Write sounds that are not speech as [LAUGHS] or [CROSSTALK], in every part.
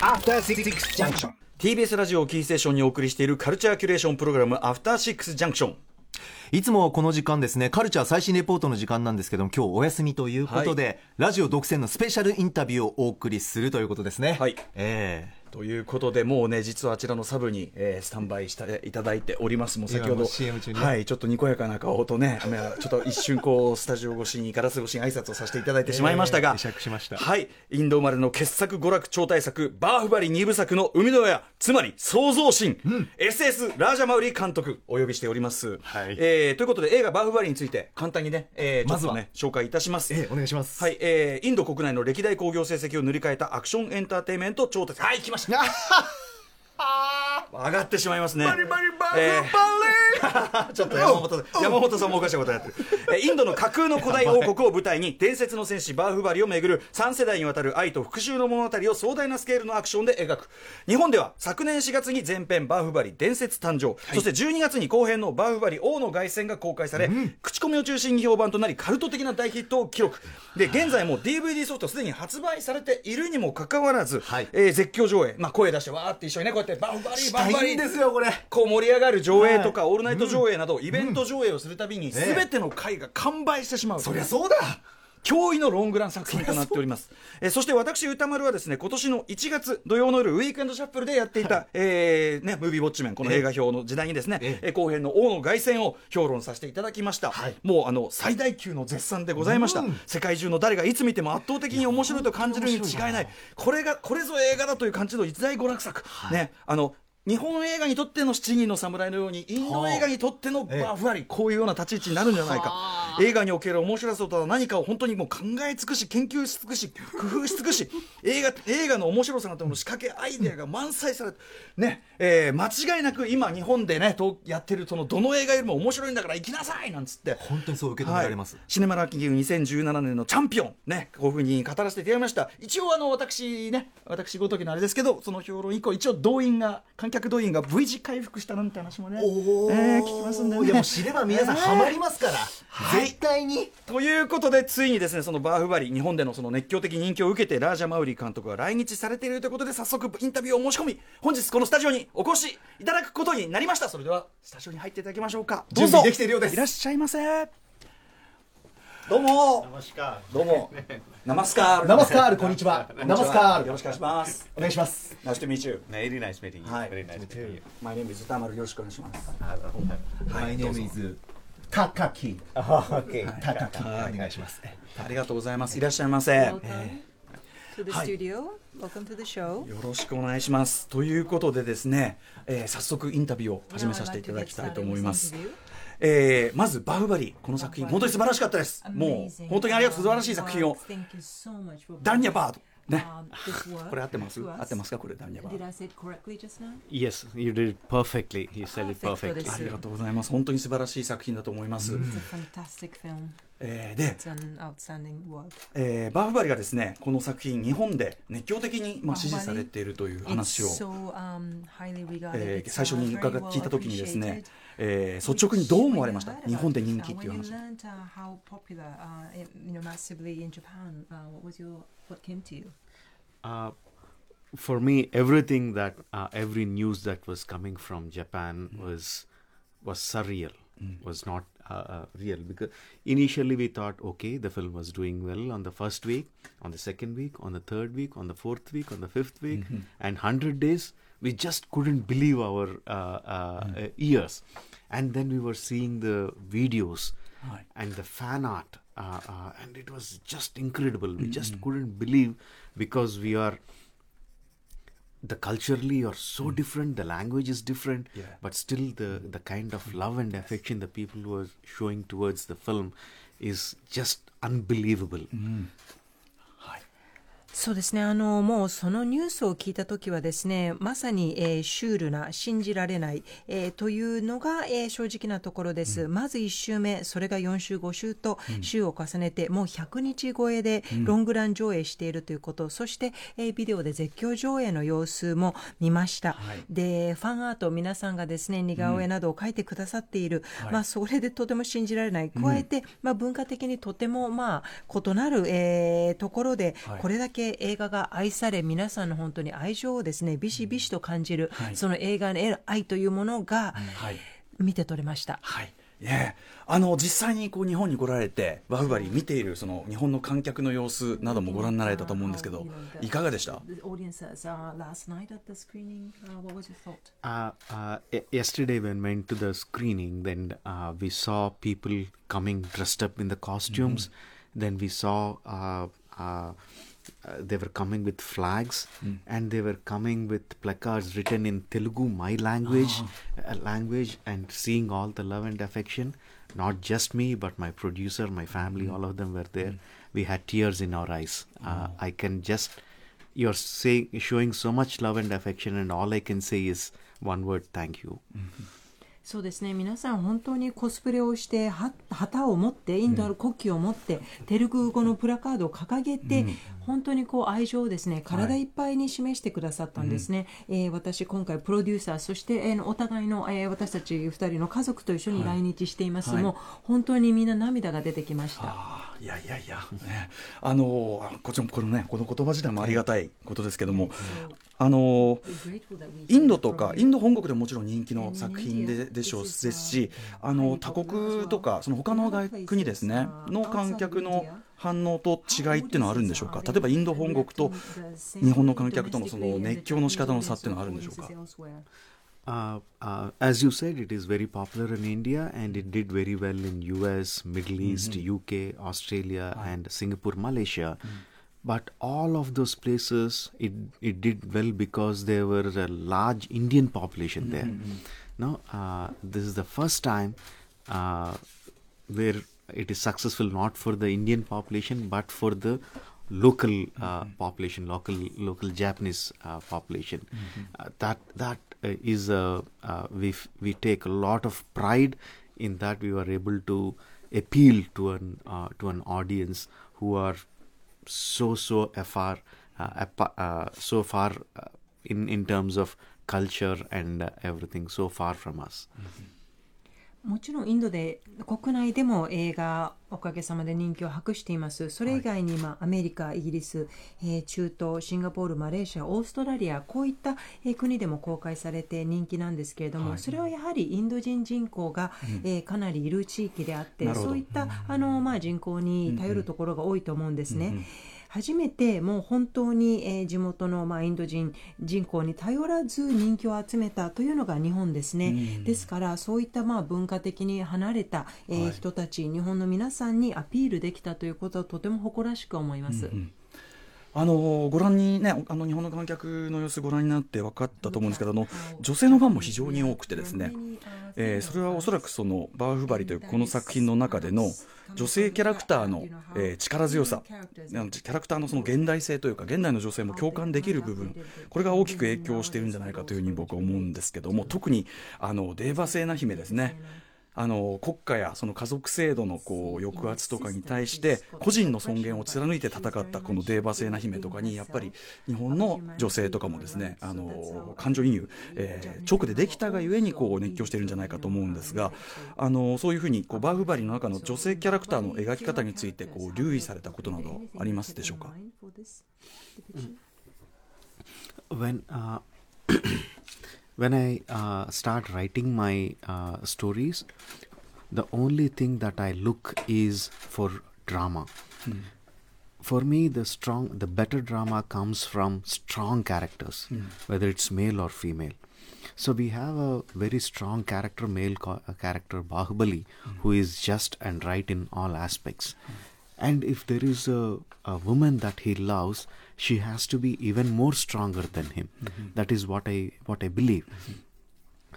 After Six Junction. TBS ラジオをキーステーションにお送りしているカルチャーキュレーションプログラムアフターシックスジャンクションいつもこの時間ですね、カルチャー最新レポートの時間なんですけども、今日お休みということで、ラジオ独占のスペシャルインタビューをお送りするということですね。はい。えということでもうね実はあちらのサブに、えースタンバイしていただいております。もう先ほどはいちょっとにこやかな顔とねまあちょっと一瞬こうスタジオ越しにガラス越しに挨拶をさせていただいてしまいましたが、えーしました。はいインド生まれの傑作娯楽超大作バーフバリ二部作の生みの親つまり創造神、SS ラージャマウリ監督お呼びしております、はい。えーということで映画バーフバリについて簡単にね、えーまずは。とね紹介いたします、えええお願いします。はい、えーインド国内の歴代興行成績を塗り替えたアクションエンターテインメント超大作。はい来ました course. [LAUGHS] [LAUGHS] 上がってしまいますね。バリバリバリえー。[LAUGHS] ちょっと山本さん山本さんもおかしなことやってる。えーインドの架空の古代王国を舞台に伝説の戦士バーフバリをめぐる3世代にわたる愛と復讐の物語を壮大なスケールのアクションで描く。日本では昨年4月に前編バーフバリ伝説誕生、そして12月に後編のバーフバリ王の凱旋が公開され、口コミを中心に評判となりカルト的な大ヒットを記録。で現在も DVD ソフトすでに発売されているにもかかわらず、はい。えー絶叫上映、まあ、声出してわーって一緒にねこうやってバーフバリバーフバリいいんですよ、これ。こう盛り上がる上映とか、オールナイト上映など、イベント上映をするたびに、すべての回が完売してしまう。そりゃそうだ驚異のロングラン作品となっております。えーそして私、歌丸はですね、今年の1月土曜の夜、ウィークエンドシャッフルでやっていた、えーね、ムービーウォッチメン、この映画表の時代にですね、ええー後編の王の凱旋を評論させていただきました。はいもう、あの、最大級の絶賛でございました。世界中の誰がいつ見ても圧倒的に面白いと感じるに違いない。これが、これぞ映画だという感じの一大娯楽作。ね、あの、日本映画にとっての七人の侍のようにインド映画にとってのバーフワリ、こういうような立ち位置になるんじゃないか。映画における面白さとは何かを本当にもう考え尽くし研究し尽くし工夫し尽くし映画映画の面白さなどの仕掛けアイデアが満載されてね、えー間違いなく今日本でねとやってるそのどの映画よりも面白いんだから行きなさいなんつって。本当にそう受け止められます。はい。シネマランキング2017年のチャンピオン。ねこういうふうに語らせていただきました。一応あの私ね私ごときのあれですけどその評論以降一応動員が観客動員が V 字回復したなんて話もねえー聞きますんでね。いやもう知れば皆さんハマりますから、はい。絶対に。ということでついにですねそのバーフバリ日本でのその熱狂的人気を受けてラージャ・マウリ監督が来日されているということで早速インタビューを申し込み本日このスタジオにお越しいただくことになりました。それではスタジオに入っていただきましょうか。どうぞ。準備できているようです。いらっしゃいませ。どうも。[LAUGHS] どうも [LAUGHS] ナマスカールナマスカールこんにちはナマスカールよろしくお願いしますお願いします。Nice to meet you. Very nice meeting you. Hi. Very nice meeting you. My name is 歌丸よろしくお願いしますマイネームイズ高木 Okay. 高木お願いします。ありがとうございますいらっしゃいませ Welcome え to the はい studio. Welcome to the show. ーよろしくお願いしますということでですね、えー早速インタビューを始めさせていただきたいと思いますえー、まずバフバリこの作品本当に素晴らしかったです。もう本当にありがとう素晴らしい作品を。ダニャバード。ね、[LAUGHS] これ合ってます？合ってますか？これダニャバード。ありがとうございます。本当に素晴らしい作品だと思います。で、えー、バフバリがですね、この作品、日本で熱狂的に、まあ、支持されているという話を、えー、最初に伺聞いたときにですね、えー率直にどう思われました日本で人気っていう When 話 you learned uh, how popular, uh, it- you know, massively in Japan, uh, what was your what came to you? Uh, for me, everything that uh, every news that was coming from Japan was was surreal. Was not uh, uh, real because initially we thought, okay, the film was doing well on the first week, on the second week, on the third week, on the fourth week, on the fifth week, and hundred days. We just couldn't believe our uh, uh, uh, ears, and then we were seeing the videos Right. and the fan art uh, uh, and it was just incredible. We just couldn't believe because we are the culturally are so different the language is different Yeah. but still the the kind of love and affection the people were showing towards the film is just unbelievable. はいそうですね。あのもうそのニュースを聞いた時はですねまさに、えーシュールな信じられない、えーというのが、えー正直なところです、まず1週目それが4週5週と週を重ねて、もう100日超えでロングラン上映しているということ、そして、えービデオで絶叫上映の様子も見ました、はい。でファンアート皆さんがですね似顔絵などを描いてくださっている、はい。まあ、それでとても信じられない。加えて、まあ、文化的にとても、まあ、異なる、えーところで、はい。これだけ、映画が愛され皆さんの本当に愛情をですねビシビシと感じる、その映画の愛というものが見て取れました。あの実際にこう日本に来られてワフバリ見ているその日本の観客の様子などもご覧になられたと思うんですけどいかがでした ?Yesterday when went to the screening then、uh, we screening then we saw uh, they were coming with flags and they were coming with placards written in Telugu, my language, uh, language, and seeing all the love and affection. Not just me, but my producer, my family, all of them were there. We had tears in our eyes. Uh, I can just you're saying showing so much love and affection and all i can say is one word thank you そうですね皆さん本当にコスプレをしては旗を持ってインドの国旗を持って、テルグ語のプラカードを掲げて、 本当にこう愛情をですね体いっぱいに示してくださったんですね、えー私今回プロデューサーそして、えーお互いの、えー私たち2人の家族と一緒に来日しています、はい。もう本当にみんな涙が出てきました。いやいやいや、ね、あのこちらもこのねこの言葉自体もありがたいことですけども、あのインドとかインド本国でももちろん人気の作品ででしょう。ですしあの他国とかその他の外国ですねの観客の反応と違いっていうのはあるんでしょうか例えばインド本国と日本の観客とのその熱狂の仕方の差っていうのはあるんでしょうか uh, uh, as you said it is very popular in india and it did very well in us middle east uk australia and singapore malaysia but all of those places it, it did well because there were a large indian population there now uh, this is the first time uh, where it is successful not for the Indian population but for the local uh, population, local local Japanese uh, population. Uh, that that uh, is uh, we f- we take a lot of pride in that we were able to appeal to an uh, to an audience who are so so far uh, uh, so far uh, in in terms of culture and uh, everything so far from us. もちろんインドで国内でも映画おかげさまで人気を博しています。それ以外に、まあ、アメリカイギリス、えー中東シンガポールマレーシアオーストラリアこういった、えー国でも公開されて人気なんですけれども、それはやはりインド人人口が、えーかなりいる地域であってそういったあの、まあ、人口に頼るところが多いと思うんですね。初めてもう本当に、えー地元の、まあ、インド人人口に頼らず人気を集めたというのが日本ですね、ですからそういった、まあ、文化的に離れた、えーはい。人たち日本の皆さんにアピールできたということはとても誇らしく思います。あのご覧にねあの日本の観客の様子ご覧になって分かったと思うんですけどあの女性のファンも非常に多くてですね、えーそれはおそらくそのバーフバリというこの作品の中での女性キャラクターの、えー力強さ。キャラクターのその現代性というか現代の女性も共感できる部分。これが大きく影響しているんじゃないかというふうに僕は思うんですけども特にあのデーバセーナ姫ですねあの国家やその家族制度のこう抑圧とかに対して個人の尊厳を貫いて戦ったこのデーバセーナ姫とかにやっぱり日本の女性とかもですねあの感情移入、えー直でできたがゆえにこう熱狂しているんじゃないかと思うんですがあのそういうふうにこうバーフバリの中の女性キャラクターの描き方についてこう留意されたことなどありますでしょうか？when uh, when I uh, start writing my uh, stories, the only thing that I look is for drama. For me, the strong, the better drama comes from strong characters, whether it's male or female. So we have a very strong character, male co- uh, character Bahubali, who is just and right in all aspects. And if there is a, a woman that he loves, she has to be even more stronger than him. That is what I what I believe.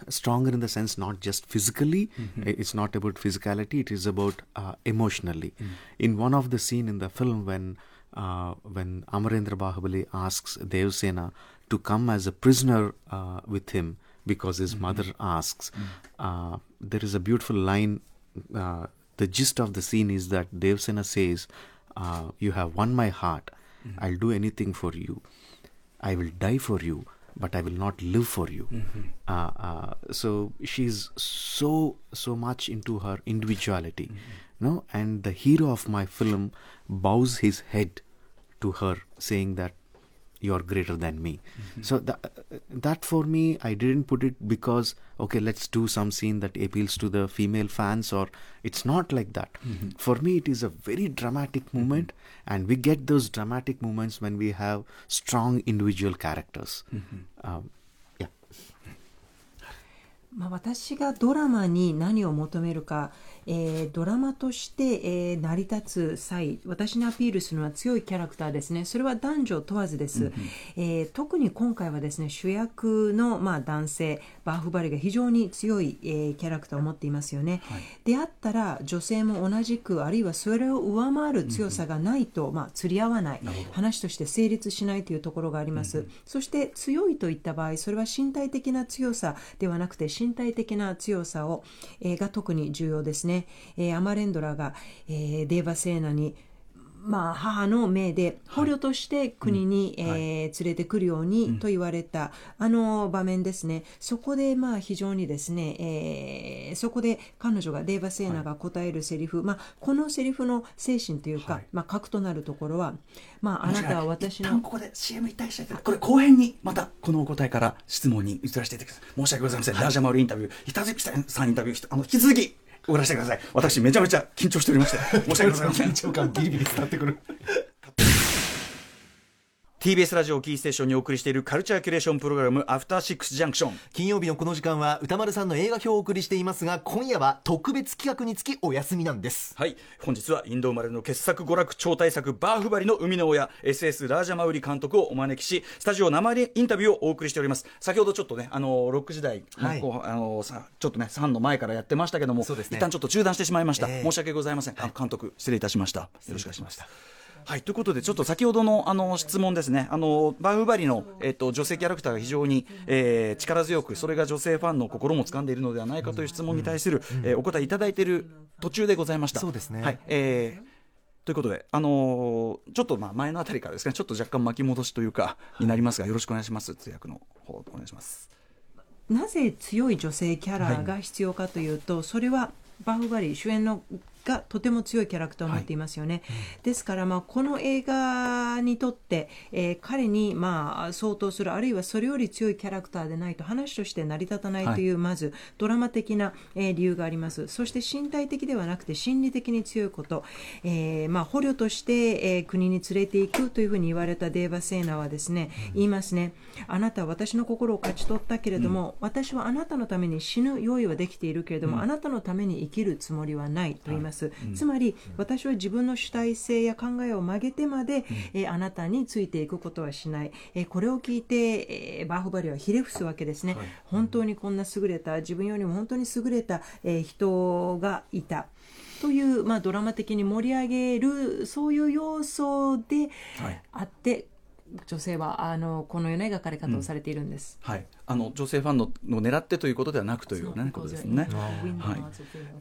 Stronger in the sense not just physically. i- It's not about physicality. It is about uh, emotionally. In one of the scene in the film when uh, when Amarendra Bahubali asks Devsena to come as a prisoner uh, with him because his mother asks, uh, there is a beautiful line. Uh, the gist of the scene is that Devsena says, uh, "You have won my heart. I'll do anything for you. I will die for you, but I will not live for you." Uh, uh, so she's so so much into her individuality, no. And the hero of my film bows his head to her, saying that you are greater than me. So that, that for me, I didn't put it because okay, let's do some scene that appeals to the female fans, or it's not like that. For me, it is a very dramatic moment, and we get those dramatic moments when we have strong individual characters. Um, yeah. まあ、私がドラマに何を求めるか、 えードラマとして、えー成り立つ際私にアピールするのは強いキャラクターですね。それは男女問わずです、えー特に今回はですね主役の、まあ、男性バーフバリが非常に強い、えーキャラクターを持っていますよね、であったら女性も同じくあるいはそれを上回る強さがないと、まあ、釣り合わない話として成立しないというところがあります、そして強いといった場合それは身体的な強さではなくて身体的な強さを、えーが特に重要ですね、えーアマレンドラが、えーデーバセーナにまあ、母の命で捕虜として国に、えー連れてくるようにと言われた、あの場面ですね。そこでまあ非常にですね、えーそこで彼女がデーバ・セーナが答えるセリフ、まあ、このセリフの精神というか、まあ、核となるところは、まあ、あなたは私のここで CM に対してこれ後編にまたこのお答えから質問に移らせていただきます。申し訳ございません、ラージャマルインタビュー板月さんインタビューあの引き続き終わらせてください。私めちゃめちゃ緊張しておりまして。申し訳ございません。[LAUGHS] 緊張感ビリビリ伝わってくる。TBS ラジオをキーステーションにお送りしているカルチャーキュレーションプログラムアフターシックスジャンクション。金曜日のこの時間は歌丸さんの映画表をお送りしていますが今夜は特別企画につきお休みなんです。はい。本日はインド生まれの傑作娯楽超大作バーフバリの生みの親 SS ラージャマウリ監督をお招きしスタジオ生インタビューをお送りしております。先ほどちょっとねあのロック時代、ねはい。こうあのさちょっとね3の前からやってましたけども、そうですね。一旦ちょっと中断してしまいました、ええ。申し訳ございません、あ監督失礼いたしました。よろしくお願いしましたはい、ということで、ちょっと先ほどのあの質問ですね、あのバーフバリの、えっと女性キャラクターが非常に、えー力強く、それが女性ファンの心も掴んでいるのではないかという質問に対する、えーお答えいただいている途中でございました。そうですねはいえーということで、あのーちょっとまあ前のあたりからですね、ちょっと若干巻き戻しというか、になりますが、よろしくお願いします。通訳の方、お願いします。なぜ強い女性キャラが必要かというと、それはバーフバリー主演のがとても強いキャラクターを持っていますよね、ですから、まあ、この映画にとって、えー彼に、まあ、相当するあるいはそれより強いキャラクターでないと話として成り立たないという、まずドラマ的な、えー理由があります。そして身体的ではなくて心理的に強いこと、えーまあ、捕虜として、えー国に連れていくというふうに言われたデーバ・セーナはですね、言いますね。あなたは私の心を勝ち取ったけれども、私はあなたのために死ぬ用意はできているけれども、あなたのために生きるつもりはないと言います、つまり私は自分の主体性や考えを曲げてまで、えーあなたについていくことはしない、えーこれを聞いて、えーバーフバリはひれ伏すわけですね、本当にこんな優れた自分よりも本当に優れた、えー人がいた。という、まあ、ドラマ的に盛り上げるそういう要素ではい。あって、女性はあのこのような描かれ方をされているんです。はい、あの女性ファンのの狙ってということではなくという、ね、ことですね。はい。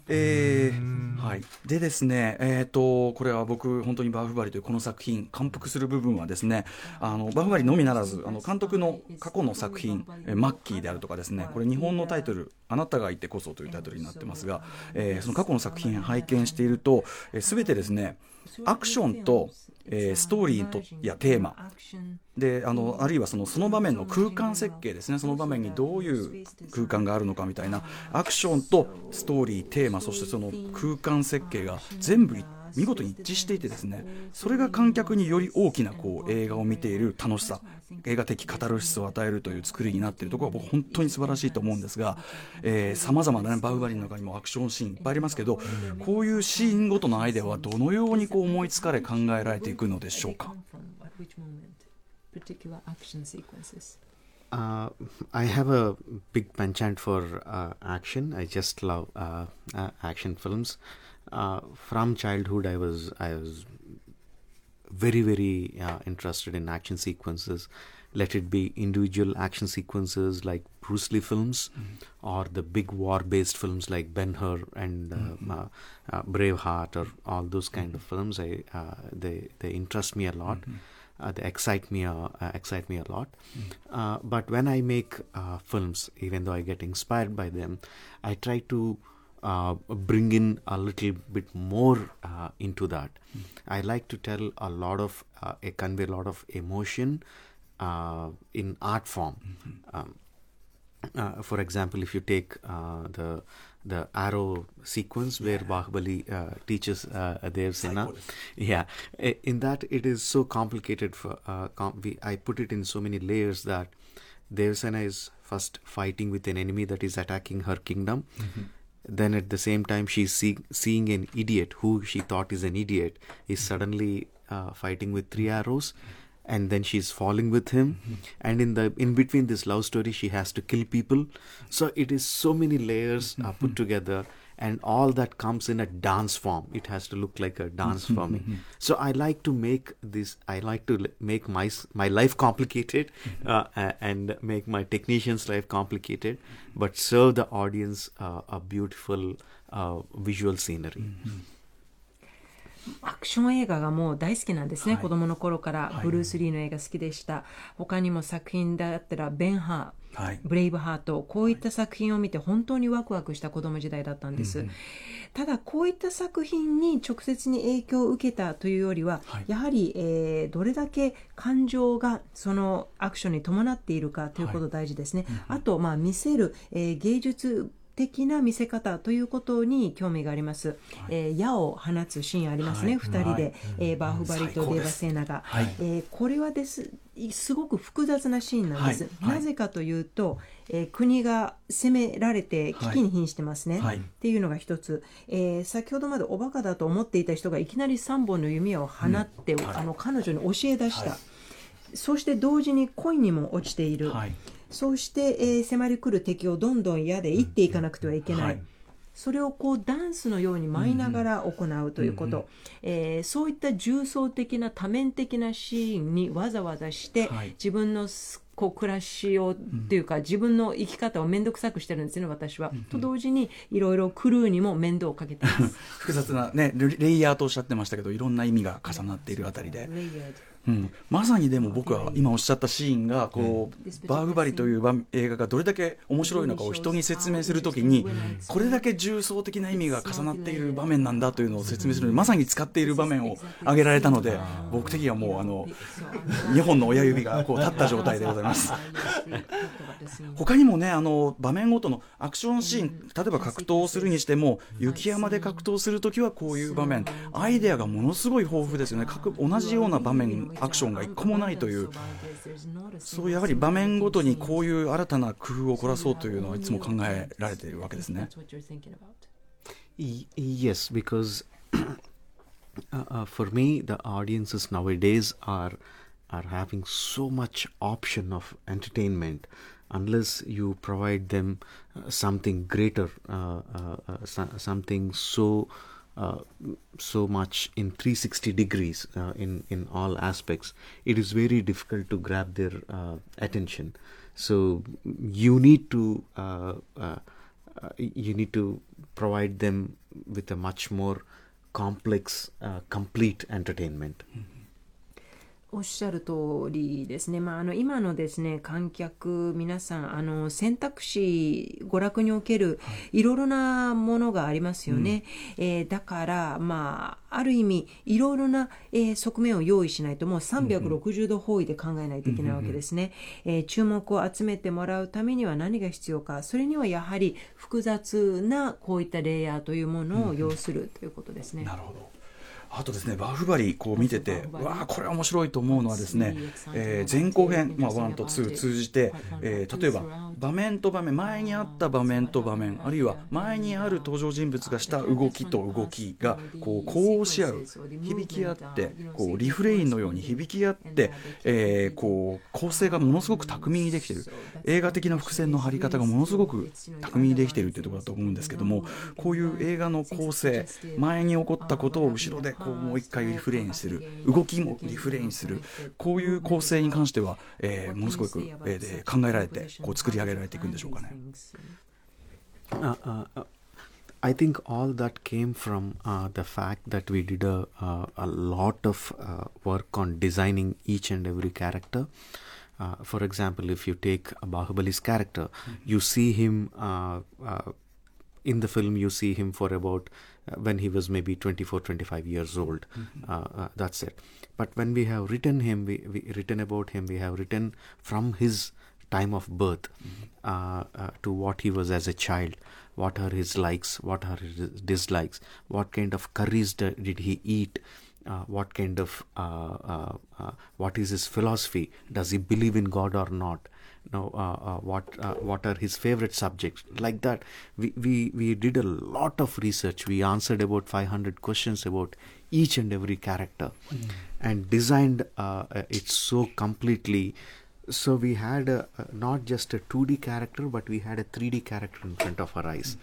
えーはい、でですね、えー、とこれは僕、本当にバーフバリというこの作品、感服する部分はですね、あのバーフバリのみならず、あの監督の過去の作品、えーマッキーであるとかですね、これ日本のタイトル、あなたがいてこそというタイトルになってますが、えーその過去の作品拝見していると、す、え、べ、てですね、アクションと、えーストーリーとやテーマ、であのあるいはそのその場面の空間設計ですね。その場面にどういう空間があるのかみたいなアクションとストーリーテーマそしてその空間設計が全部一見事に一致していてですねそれが観客により大きなこう映画を見ている楽しさ映画的カタルシスを与えるという作りになっているところは僕本当に素晴らしいと思うんですがさまざまな、ね、バウバリンの中にもアクションシーンいっぱいありますけどこういうシーンごとのアイデアはどのようにこう思いつかれ考えられていくのでしょうか？Uh, I have a big penchant for uh, action. I just love uh, action films. Uh, from childhood, I was I was very very uh, interested in action sequences. Let it be individual action sequences like Bruce Lee films, or the big war-based films like Ben Hur and uh, uh, uh, Braveheart, or all those kind of films. I uh, they they interest me a lot. Uh, they excite me uh, uh, excite me a lot. Uh, but when I make uh, films, even though I get inspired by them, I try to uh, bring in a little bit more uh, into that. I like to tell a lot of, uh, a convey a lot of emotion uh, in art form. Um, uh, for example, if you take uh, the the arrow sequence where Bahubali uh, teaches uh, Devsena, yeah, in that it is so complicated. For uh, com- we, I put it in so many layers that Devsena is first fighting with an enemy that is attacking her kingdom. Then at the same time, she's see- seeing an idiot who she thought is an idiot is suddenly uh, fighting with three arrows. And then she's falling with him. And in the in between this love story she has to kill people. So it is so many layers uh, put together and all that comes in a dance form. It has to look like a dance for me so i like to make this i like to make my my life complicated uh, and make my technicians life complicated but serve the audience uh, a beautiful uh, visual scenery アクション映画がもう大好きなんですね、はい。子供の頃から。はい。ブルース・リーの映画好きでした、他にも作品だったら「ベンハー」はい。ブレイブハートこういった作品を見て本当にワクワクした子供時代だったんです、ただこういった作品に直接に影響を受けたというよりは、はい。やはり、えーどれだけ感情がそのアクションに伴っているかということ大事ですね、あと、まあ、見せる、えー芸術的な見せ方ということに興味があります、えー矢を放つシーンありますね、はい。二人で、はい。えーバーフバリとデーバ・セーナが、はい。えーこれはですすごく複雑なシーンなんです、はい。はい。なぜかというと、えー国が攻められて危機に瀕してますね、はい。っていうのが一つ、えー先ほどまでおバカだと思っていた人がいきなり3本の弓矢を放って、はいあの彼女に教え出した、はい。そして同時に恋にも落ちている、はいそうして、えー迫り来る敵をどんどん矢で撃っていかなくてはいけない、はい。それをこうダンスのように舞いながら行うということ、えーそういった重層的な多面的なシーンにわざわざして、はい。自分のすこう暮らしをっていうか、自分の生き方を面倒くさくしてるんですね私は、と同時にいろいろクルーにも面倒をかけてます。[LAUGHS] 複雑なねレレイヤーとおっしゃってましたけどいろんな意味が重なっているあたりで、レイヤードうん、まさにでも僕は今おっしゃったシーンがこう、バーグバリという場映画がどれだけ面白いのかを人に説明するときにこれだけ重層的な意味が重なっている場面なんだというのを説明するのにまさに使っている場面を挙げられたので僕的にはもうあの2本の親指がこう立った状態でございます。他にもねあの場面ごとのアクションシーン例えば格闘をするにしても雪山で格闘するときはこういう場面。アイデアがものすごい豊富ですよね。各同じような場面アクションが一個もないというそうやはり場面ごとにこういう新たな工夫を凝らそうというのはいつも考えられているわけですね。Yes, because uh, uh, for me, the audiences nowadays are are having so much option of entertainment. Unless you provide them uh, something greater, uh, uh, uh, so- something so uh, so much in 360 degrees uh, in in all aspects, it is very difficult to grab their uh, attention. So you need to uh, uh, uh, you need to provide them with a much more complex, uh, complete entertainment. おっしゃる通りですね、まあ、あの今のですね観客皆さんあの選択肢娯楽におけるい。ろいろなものがありますよね、えーだから、まあ、ある意味いろいろな、えー側面を用意しないともう360度方位で考えないといけないわけですね、えー注目を集めてもらうためには何が必要か。それにはやはり複雑なこういったレイヤーというものを要するということですね。なるほどあとですね、バーフバリこう見てて、わあ、これは面白いと思うのはですね、えー前後編、まあ、1と2通じて、えー例えば場面と場面、前にあった場面と場面、あるいは前にある登場人物がした動きと動きがこう呼応し合う、響き合って、こうリフレインのように響き合って、えーこう構成がものすごく巧みにできている、映画的な伏線の張り方がものすごく巧みにできているというところだと思うんですけども、こういう映画の構成、前に起こったことを後ろでこうもう一回リフレインする、動きもリフレインする、こういう構成に関しては、えーものすごく、えーで考えられて、こう作り上げられていくんでしょうかね。Uh, uh, uh, I think all that came from uh, the fact that we did a, uh, a lot of uh, work on designing each and every character. Uh, for example, if you take Bahubali's character, you see him uh, uh, in the film, you see him for about uh, when he was maybe 24, 25 years old. Uh, uh, that's it. But when we have written him, we, we written about him, we have written from his time of birth uh, uh, to what he was as a child. What are his likes? What are his dislikes? What kind of curries d- did he eat? Uh, what kind of uh, uh, uh, what is his philosophy? Does he believe in God or not? No, uh, uh, what uh, what are his favorite subjects? Like that, we, we we did a lot of research. We answered about 500 questions about each and every character, and designed uh, uh, it so completely. So we had a, not just a 2D character, but we had a 3D character in front of our eyes.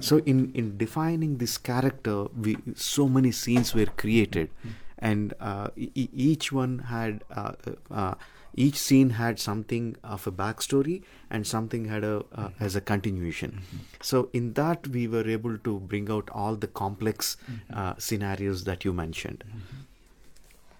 So in in defining this character, we so many scenes were created, and uh, e- each one had uh, uh, uh, each scene had something of a backstory and something had a uh, as a continuation. So in that we were able to bring out all the complex uh, scenarios that you mentioned.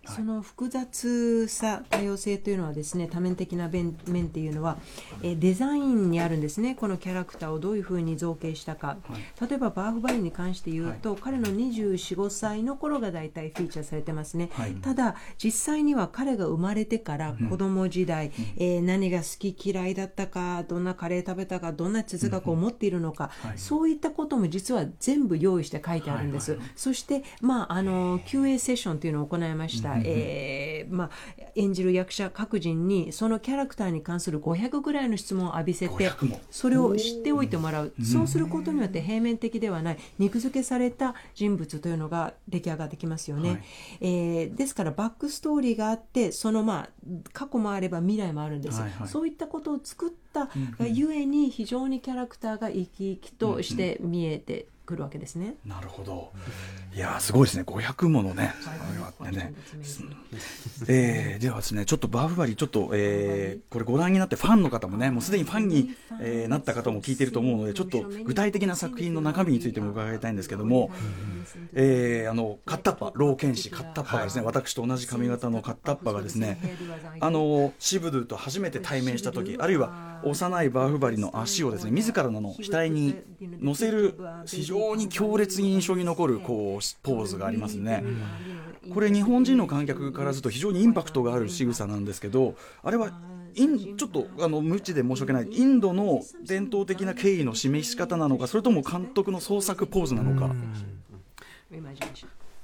その複雑さ多様性というのはですね多面的な面面っていうのは、えーデザインにあるんですね。このキャラクターをどういうふうに造形したか、例えばバーフバリに関して言うと、彼の245歳の頃が大体フィーチャーされてますね、はい。ただ実際には彼が生まれてから子供時代、えー何が好き嫌いだったかどんなカレー食べたかどんな哲学を持っているのか、そういったことも実は全部用意して書いてあるんです、そして、まあ、あの QA セッションというのを行いました、えーまあ、演じる役者各人にそのキャラクターに関する500ぐらいの質問を浴びせて500も。それを知っておいてもらう、そうすることによって平面的ではない。肉付けされた人物というのが出来上がってきますよね、はい。えーですからバックストーリーがあってそのまあ過去もあれば未来もあるんです、はいはい。そういったことを作ったがゆえに非常にキャラクターが生き生きとして見えてくるわけですね。なるほど。いやーすごいですね。500ものね。あね。えー、ではですね、ちょっとバーフバリー、ちょっと、えー、これご覧になってファンの方もね、もうすでにファンに、えーなった方も聞いてると思うので、ちょっと具体的な作品の中身についても伺いたいんですけども、えー、あの、カッタッパ、老剣士カッタッパがですね、私と同じ髪型のカッタッパがですね、あの、シブドゥと初めて対面した時、あるいは幼いバーフバリの足をですね、自らの額に乗せる非常常に強烈に印象に残るこうポーズがありますね。これ日本人の観客からすると非常にインパクトがある仕草なんですけど、あれはインちょっとあの無知で申し訳ない。インドの伝統的な敬意の示し方なのか、それとも監督の創作ポーズなのか。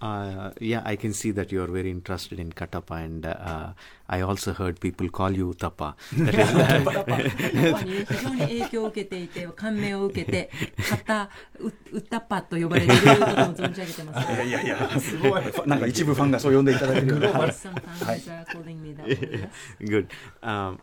Uh, yeah, I can see that you are very interested in Katappa, and uh, I also heard people call you Tappa. [LAUGHS] [LAUGHS] That is, 非常に影響を受けていて感銘を受けて「カタウウッタッパ」と呼ばれていることも存じ上げてます。いやいやいや、すごい。なんか一部ファンがそう呼んでいただいてる。はい Some fans are calling me that way, yes. [LAUGHS] good. Um,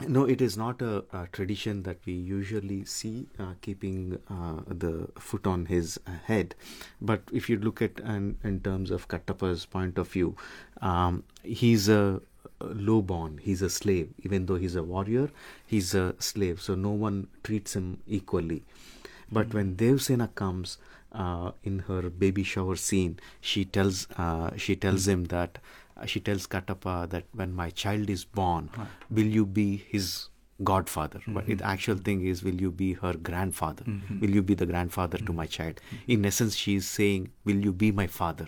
no, it is not a, a tradition that we usually see uh, keeping uh, the foot on his uh, head. But if you look at and in terms of Kattappa's point of view, um, he's a low born. He's a slave. Even though he's a warrior, he's a slave. So no one treats him equally. But when Devsena comes uh, in her baby shower scene, she tells uh, she tells him that Uh, she tells Katappa that when my child is born, will you be his godfather? But mm-hmm. the actual thing is, will you be her grandfather? Mm-hmm. Will you be the grandfather to mm-hmm. my child? In essence, she is saying, will you be my father?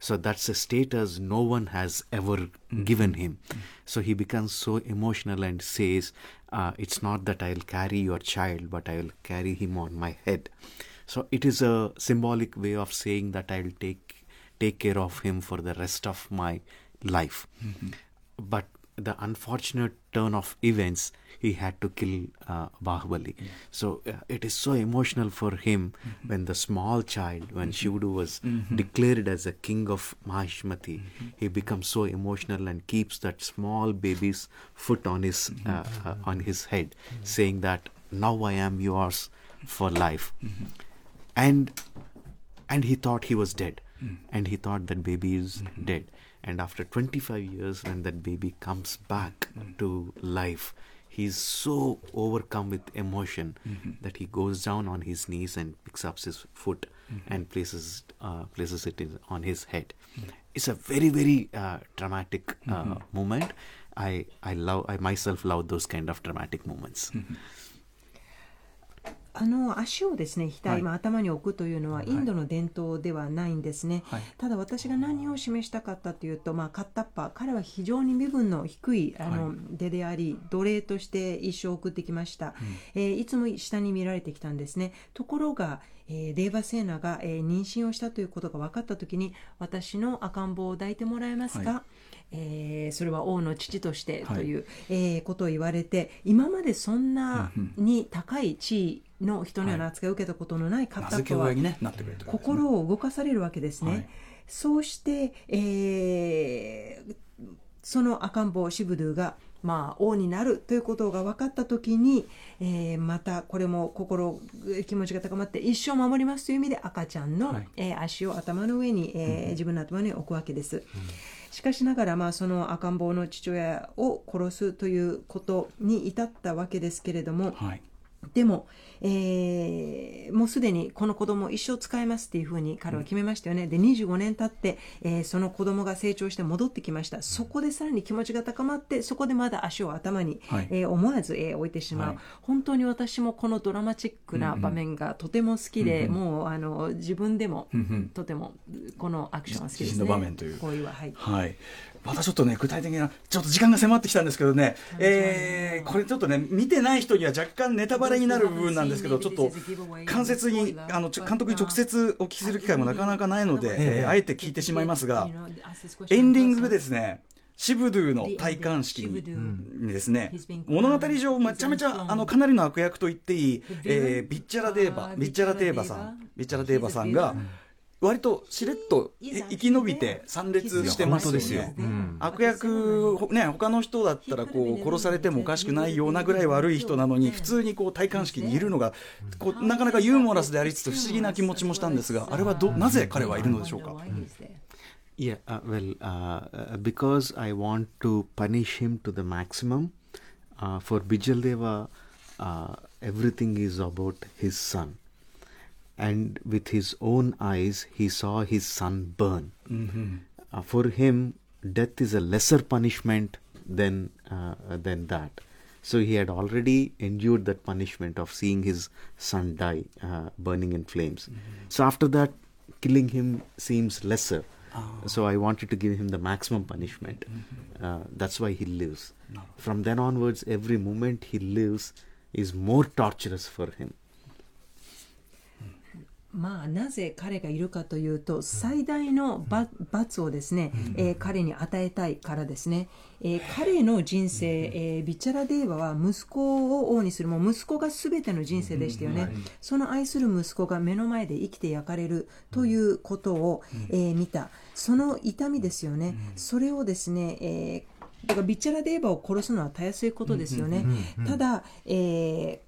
So that's a status no one has ever given him. So he becomes so emotional and says, uh, it's not that I'll carry your child, but I will carry him on my head. So it is a symbolic way of saying that I will take take care of him for the rest of my life. But the unfortunate turn of events, he had to kill uh, Bahubali. So uh, it is so emotional for him when the small child, when Shivudu was declared as a king of Mahishmati, he becomes so emotional and keeps that small baby's foot on his uh, uh, on his head, saying that now I am yours for life. And and he thought he was dead and he thought that baby is mm-hmm. dead. And after 25 years when that baby comes back mm-hmm. to life he's so overcome with emotion mm-hmm. that he goes down on his knees and picks up his foot and places uh, places it in, on his head. It's a very very uh, dramatic uh, moment. I i love i myself love those kind of dramatic moments あの足をですね額、はい。まあ、頭に置くというのははい。インドの伝統ではないんですね、はい。ただ私が何を示したかったというと、まあ、カッタッパー彼は非常に身分の低いあの、はい。出であり奴隷として一生を送ってきました、えーいつも下に見られてきたんですね。ところが、えーデーバセーナが、えー妊娠をしたということが分かった時に私の赤ん坊を抱いてもらえますか、はえーそれは王の父としてはいとい。う、えーことを言われて今までそんなに高い地位の人のような扱いを受けたことのないカッ名タッパは付け親に、ねなってくれるということですね。心を動かされるわけですね。はい。そうして、えーその赤ん坊シブドゥが、まあ、王になるということが分かった時に、えーまたこれも心気持ちが高まって一生守りますという意味で赤ちゃんの、はい。えー足を頭の上に、えー自分の頭に置くわけです。しかしながら、まあ、その赤ん坊の父親を殺すということに至ったわけですけれども、はい。でも、えーもうすでにこの子供を一生使えますっていうふうに彼は決めましたよね。で、25年経って、えーその子供が成長して戻ってきました。そこでさらに気持ちが高まって、そこでまだ足を頭に、はいえー思わず、えー置いてしまう、はい本当に私もこのドラマチックな場面がとても好きで、もうあの自分でも、うんうんとてもこのアクションは好きですね。の場面というこういうは、はい。はい。またちょっとね、具体的な、ちょっと時間が迫ってきたんですけどね、えー、これちょっとね、見てない人には若干ネタバレになる部分なんですけど、ちょっと間接に、あの、監督に直接お聞きする機会もなかなかないので、えーあえて聞いてしまいますが、エンディングでですね、シブドゥの戴冠式ににですね、物語上めちゃめちゃあのかなりの悪役と言っていい、えービッチャラデーバ、ビッチャラデーバさん、ビッチャラデーバさん。が、割としれっとい生き延びて参列してますよね。いや本当ですようん悪役、ほね、他の人だったらこう殺されてもおかしくないようなぐらい悪い人なのに、普通にこう戴冠式にいるのが、こうなかなかユーモラスでありつつ不思議な気持ちもしたんですが、あれはどなぜ彼はいるのでしょうか？Yeah, uh, well, uh, uh, because I want to punish him to the maximum. Uh, for Bijal Deva, uh, everything is about his son. And with his own eyes, he saw his son burn. Uh, for him, death is a lesser punishment than, uh, than that. So he had already endured that punishment of seeing his son die, uh, burning in flames. So after that, killing him seems lesser. So I wanted to give him the maximum punishment. Uh, that's why he lives. From then onwards, every moment he lives is more torturous for him. まあ、なぜ彼がいるかというと最大の罰罰をですね、えー彼に与えたいからですね、えー彼の人生、えービチャラデーバは息子を王にする。もう息子が全ての人生でしたよね、その愛する息子が目の前で生きて焼かれるということを、えー見た。その痛みですよね、それをですね、えーだからビチャラデーバを殺すのはたやすいことですよね、ただ、えー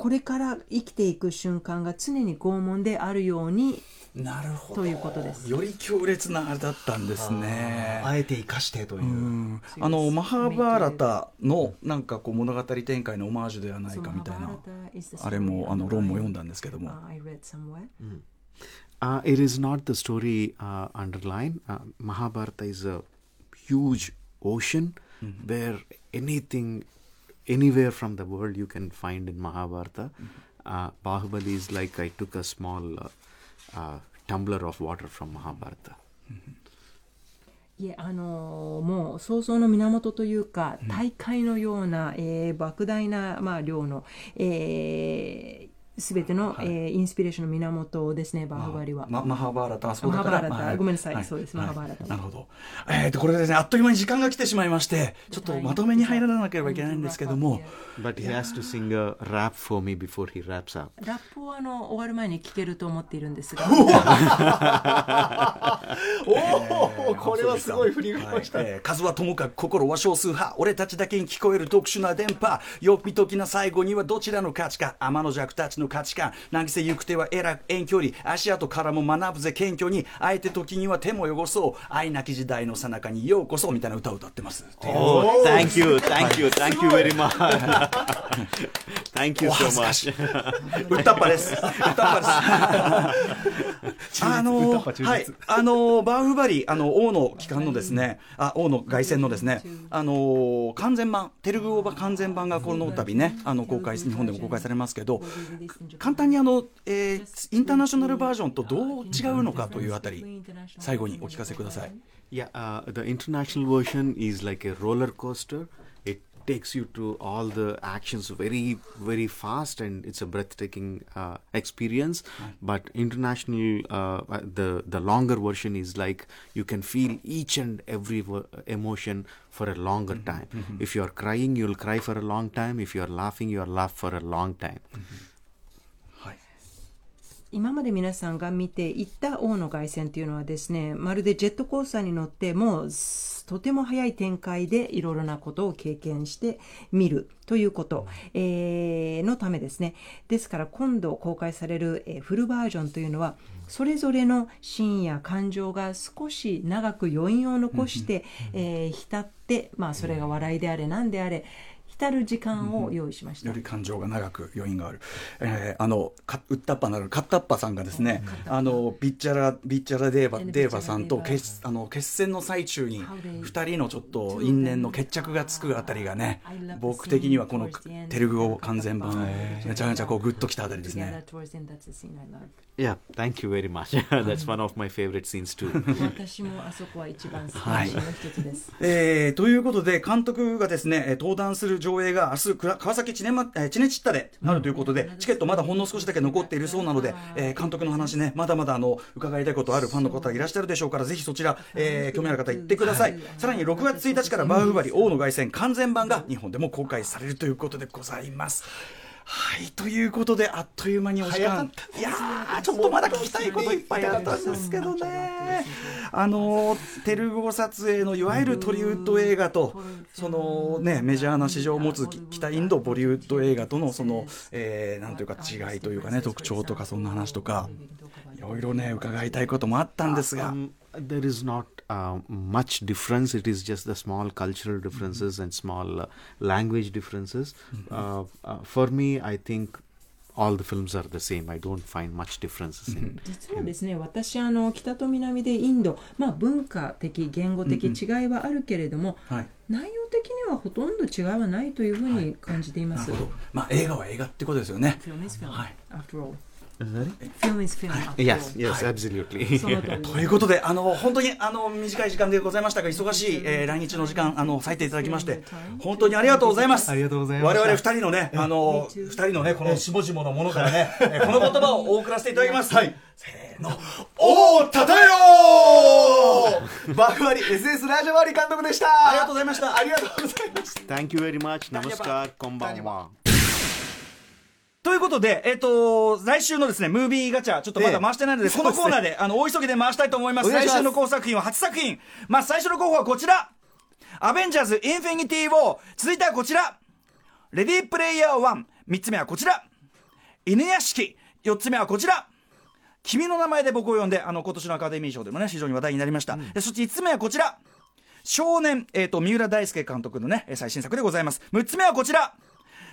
これから生きていく瞬間が常に拷問であるようになるほということです。より強烈なあれだったんですね。あえて生かしてという。うんあのマハーバーラタのなんかこう物語展開のオマージュではないかみたいなあれもあの論も読んだんですけども I read somewhere. Uh, it is not the story uh, underline. Uh, Mahabharata is a huge ocean where anything, anywhere from the world you can find in Mahabharata. Uh, Bahubali is like I took a small uh, uh, tumbler of water from Mahabharata. いえ、あのーもう想像の源というか、大海のような、えー莫大な、まあ、量の、えすべての、はい。えーインスピレーションの源ですね、バーフバリは。まマハーバーラタあそこだから。マハーバーラタまあごめんなさい。そうですマハーバーラタなるほど。えーとこれでですねあっという間に時間が来てしまいましてちょっとまとめに入らなければいけないんですけども。But he has to sing a rap for me before he wraps up. ラップをあの終わる前に聞けると思っているんですが、[LAUGHS] おお、これはすごい振りがました。はい。えー数はともかく心は少数派俺たちだけに聞こえる特殊な電波。よっぴときな最後にはどちらの価値か。天の弱たちの価値観。渚行く手はえらく遠距離足跡からも学ぶぜ謙虚に。あえて時には手も汚そう。愛なき時代の最中にようこそみたいな歌を歌ってます。[LAUGHS] Oh, thank you, thank you, thank you very much. [LAUGHS] thank you so much. [LAUGHS] 歌っぱです。歌っぱです [LAUGHS] あの歌っぱ中立はい、あのバーフバリあの王の機関のですね、あ王の凱旋のですね、あの完全版テルグ語版完全版がこの度ね、あの公開日本でも公開されますけど、簡単にあの、えーインターナショナルバージョンとどう違うのかというあたり、最後にお聞かせください。Yeah, uh, the international version is like a roller coaster. Takes you to all the actions very, very fast, and it's a breathtaking uh, experience. But international, uh, uh, the the longer version is like you can feel each and every emotion for a longer time. If you are crying, you'll cry for a long time. If you are laughing, you'll laugh for a long time. はい今まで皆さんが見ていった王の凱旋というのはですね、まるでジェットコースターに乗って、もうすとても早い展開でいろいろなことを経験して見るということ、えーのためですね。ですから今度公開される、えーフルバージョンというのは、それぞれのシーンや感情が少し長く余韻を残して、えー浸って、まあそれが笑いであれ何であれ、浸る時間を用意しました。よ。り感情が長く余韻がある、えーあのかウッタッパなるカッタッパさんがですねあのビッチャラビッチャラデーバデーバさんと決あの決戦の最中に2人のちょっと因縁の決着がつくあたりがね僕的にはこのテルグ語完全版めちゃめちゃこうグッときたあたりですね Yeah, thank you very much. [LAUGHS] That's one of my favorite scenes too. [LAUGHS] 私もあそこは一番好きはないシーンの一つです。えーということで、監督がですね、えー登壇する上映が明日、くら川崎チネマ、えーチネチッタでなるということで、チケットまだほんの少しだけ残っているそうなので、えー監督の話ね、まだまだあの、伺いたいことあるファンの方がいらっしゃるでしょうから、ぜひそちら、えー興味ある方行ってください。さらに6月1日からバーフバリ王の凱旋完全版が日本でも公開されるということでございます。はい、ということで、あっという間にお時間。いやー、ちょっとまだ聞きたいこといっぱいあったんですけどね。あのテルグ語撮影のいわゆるトリウッド映画とそのねメジャーな市場を持つき北インドボリウッド映画とのその、えーなんというか違いというかね特徴とかそんな話とかいろいろね伺いたいこともあったんですが、Um, there is not uh, much difference. It is just the small cultural differences and small uh, language differences. Uh, uh, for me, I think all the films are the same. I don't find much differences in. 実はですね、私あの北と南でインド、まあ文化的言語的違いはあるけれども、はい、内容的にはほとんど違いはないというふうに感じています。なるほど、まあ、映画は映画ってことですよね。はい Film is film, Yes, yes, absolutely. ということで、あの本当にあの短い時間でございましたが、忙しい、えー来日の時間あの割いていただきまして、本当にありがとうございます。ありがとうございました我々二人のね、あの二人のねこの下々のものからね、えー [LAUGHS] この言葉をお送らせていただきます。はい。せーの、おーたたよー。バフバリ SS ラジオバリ監督でしたありがとうございました。ありがとうございました Thank you very much. Namaskar. Konbanwa. ということで、えっ、と、来週のですね、ムービーガチャ、ちょっとまだ回してないので、ええこのコーナーで、あの、大急ぎで回したいと思います。ます来週の候補作品は8作品。まあ、最初の候補はこちら。アベンジャーズ・インフィニティ・ウォー。続いてはこちら。レディープレイヤー1。3つ目はこちら。犬屋敷。4つ目はこちら。君の名前で僕を呼んで、あの、今年のアカデミー賞でもね、非常に話題になりました。でそして5つ目はこちら。少年、えっ、と、三浦大輔監督のね、えー最新作でございます。6つ目はこちら。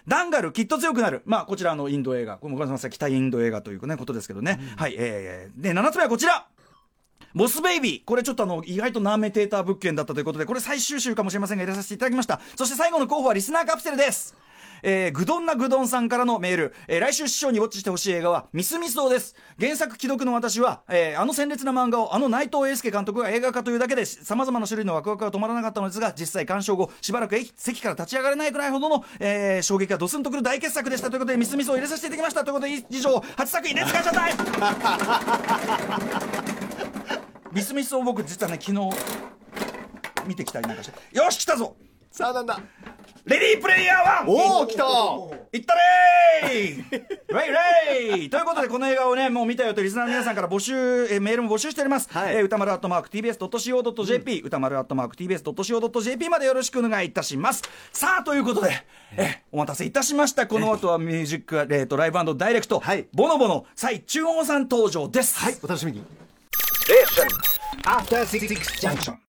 ダンガル、きっと強くなる。まあ、こちらのインド映画。これもごめんなさい、北インド映画というね、ことですけどね。はい、えー、で、7つ目はこちら。ボスベイビー。これちょっとあの、意外とナーメテーター物件だったということで、これ最終週かもしれませんが、入れさせていただきました。そして最後の候補はリスナーカプセルです。えー、ぐどんなぐどんさんからのメール。えー、来週師匠にウォッチしてほしい映画は、ミスミスドです。原作既読の私は、えー、あの鮮烈な漫画を、あの内藤英介監督が映画化というだけで、様々な種類のワクワクが止まらなかったのですが、実際鑑賞後、しばらく席から立ち上がれないくらいほどの、えー、衝撃がドスンとくる大傑作でしたということで、ミスミスを入れさせていただきました。ということで、以上、8作品で使っちゃったミスミスを僕実はね昨日見てきたりなんかしてよし来たぞさあなんだ？レディープレイヤー1おお来た！いったれー！[LAUGHS] ウェイレイ！ということでこの映画をねもう見たよとリスナーの皆さんから募集えーメールも募集しております、はい。えー歌丸アットマーク TBS.CO.JP、歌丸アットマーク TBS.CO.JP までよろしくお願いいたします。さあということで、えーお待たせいたしました。この後はミュージック、えー、とライブダイレクト、はい。ボノボノ蔡中央さん登場です。はいお楽しみに。After Six Junction.